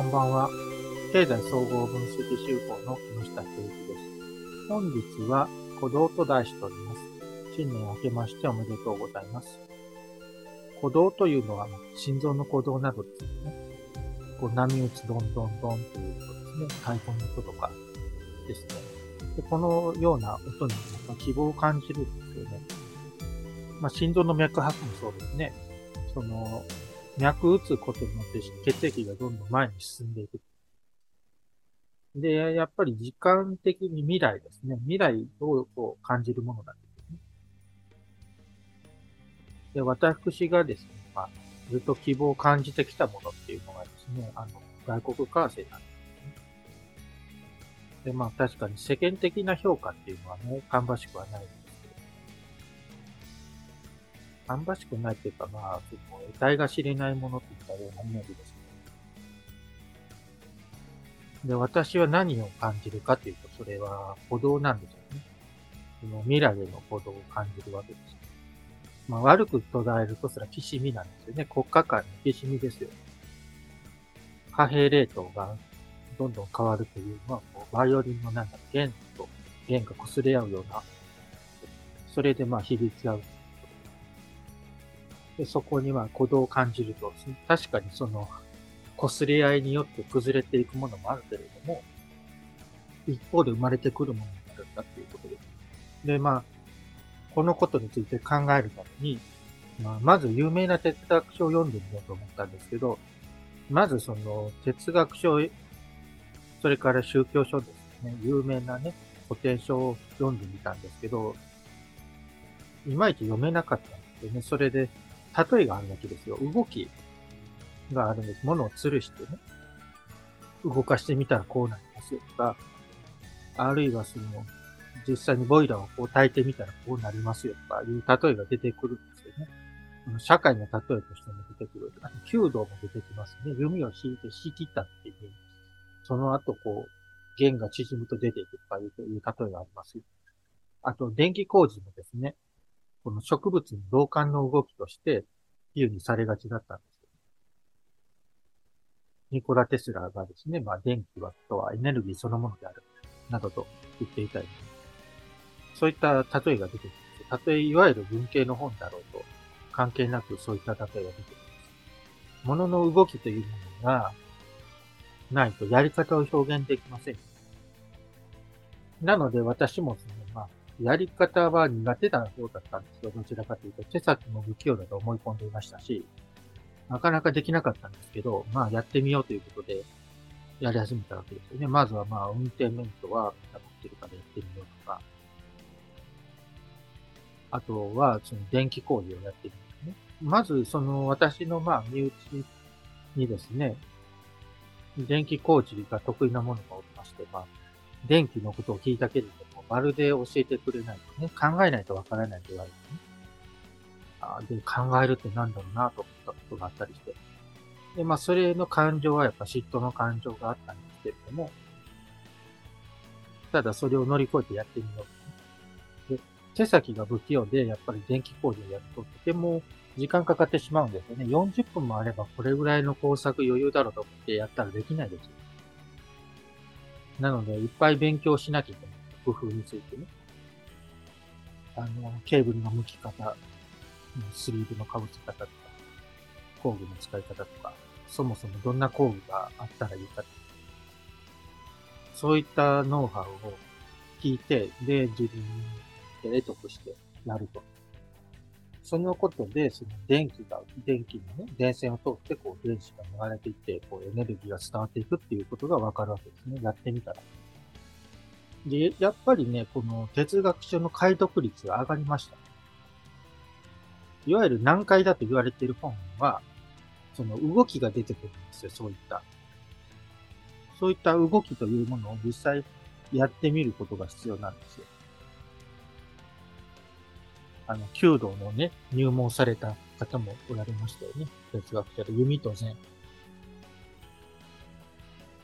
こんばんは。経済総合分析集法の木下圭一です。本日は鼓動と題しております。新年明けましておめでとうございます。鼓動というのは心臓の鼓動などですね。こう波打つどんどんどんということですね。太鼓の音とかですね。でこのような音に希望を感じるんですよね。まあ、心臓の脈拍もそうですね。その、脈打つことによって血液がどんどん前に進んでいく。で、やっぱり時間的に未来ですね。未来をこう感じるものなんですね。で、私がですね、まあ、ずっと希望を感じてきたものっていうのがですね、あの、外国為替なんですね。で、まあ確かに世間的な評価っていうのはね、芳しくはない芳しくないっていうか、まあ、結構、得体が知れないものっていったようなイメージですね。で、私は何を感じるかというと、それは歩道なんですよね。その未来への歩道を感じるわけです。まあ、悪く捉えると、それはきしみなんですよね。国家間のきしみですよ。貨幣レートがどんどん変わるというのは、こうバイオリンのなんだ、弦と弦が擦れ合うような、それでまあ響き合うでそこには鼓動を感じると、確かにその、擦れ合いによって崩れていくものもあるけれども、一方で生まれてくるものになるんだっていうことです。で、まあ、このことについて考えるために、まあ、まず有名な哲学書を読んでみようと思ったんですけど、まずその哲学書、それから宗教書ですね、有名なね、古典書を読んでみたんですけど、いまいち読めなかったんですよね。それで、例えがあるわけですよ。動きがあるんです。物を吊るしてね、動かしてみたらこうなりますよとか、あるいはその、実際にボイラーをこう炊いてみたらこうなりますよとかいう例えが出てくるんですよね。社会の例えとしても出てくる。あと、弓道も出てきますね。弓を引いて引きたっていう。その後、こう、弦が縮むと出ていくとかいう例えがありますよ。あと、電気工事もですね。この植物の動感の動きとして比喩にされがちだったんです。ニコラ・テスラがですね、まあ、電気はとはエネルギーそのものである、などと言っていたり、そういった例えが出てくるんです。たとえいわゆる文系の本だろうと、関係なくそういった例えが出てくるんです。物の動きというものがないとやり方を表現できません。なので私もそのやり方は苦手な方だったんですよ。どちらかというと、手先も不器用だと思い込んでいましたし、なかなかできなかったんですけど、まあやってみようということで、やり始めたわけですよね。まずはまあ運転免許は持ってるからやってみようとか、あとはその電気工事をやってみるんですね。まずその私のまあ身内にですね、電気工事が得意なものがおりまして、まあ、電気のことを聞いたけれどもまるで教えてくれないとね、考えないとわからないと言われてね。あで、考えるってなんだろうなと思ったことがあったりして。で、まあ、それの感情はやっぱ嫉妬の感情があったんですけれども、ただそれを乗り越えてやってみよう、ね。で、手先が不器用で、やっぱり電気工事をやるととても時間かかってしまうんですよね。40分もあればこれぐらいの工作余裕だろうと思ってやったらできないですよ。なので、いっぱい勉強しなきゃいけない。工夫についてね。あの、ケーブルの向き方、スリーブの被せ方とか、工具の使い方とか、そもそもどんな工具があったらいいかそういったノウハウを聞いて、で、自分で得得してやると。そのことで、その電気が、電気のね、電線を通って、こう、電子が流れていって、こう、エネルギーが伝わっていくっていうことがわかるわけですね。やってみたら。で、やっぱりね、この哲学書の解読率が上がりました。いわゆる難解だと言われている本は、その動きが出てくるんですよ、そういった。そういった動きというものを実際やってみることが必要なんですよ。あの、弓道のね、入門された方もおられましたよね。哲学者で弓と禅。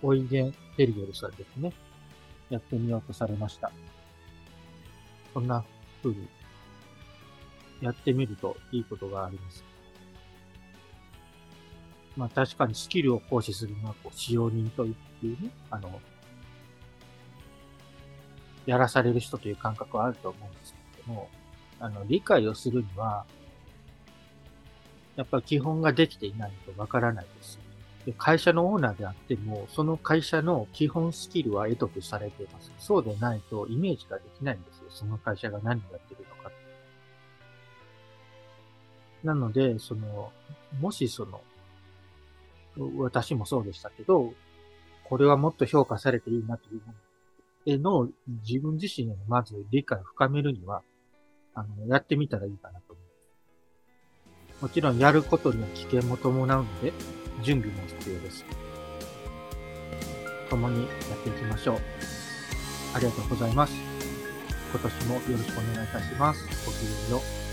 オイゲン・ヘリエルさんですね。やってみようとされました。そんな風にやってみるといいことがあります。まあ確かにスキルを行使するのは、こう、使用人というね、あの、やらされる人という感覚はあると思うんですけども、あの、理解をするには、やっぱり基本ができていないとわからないです。で会社のオーナーであっても、その会社の基本スキルは得得されています。そうでないとイメージができないんですよ。その会社が何をやってるのか。なので、その、もしその、私もそうでしたけど、これはもっと評価されていいなというものへの自分自身へのまず理解を深めるには、あの、やってみたらいいかなと思います。もちろんやることには危険も伴うので、準備も必要です。共にやっていきましょう。ありがとうございます。今年もよろしくお願いいたします。ごきげんよう。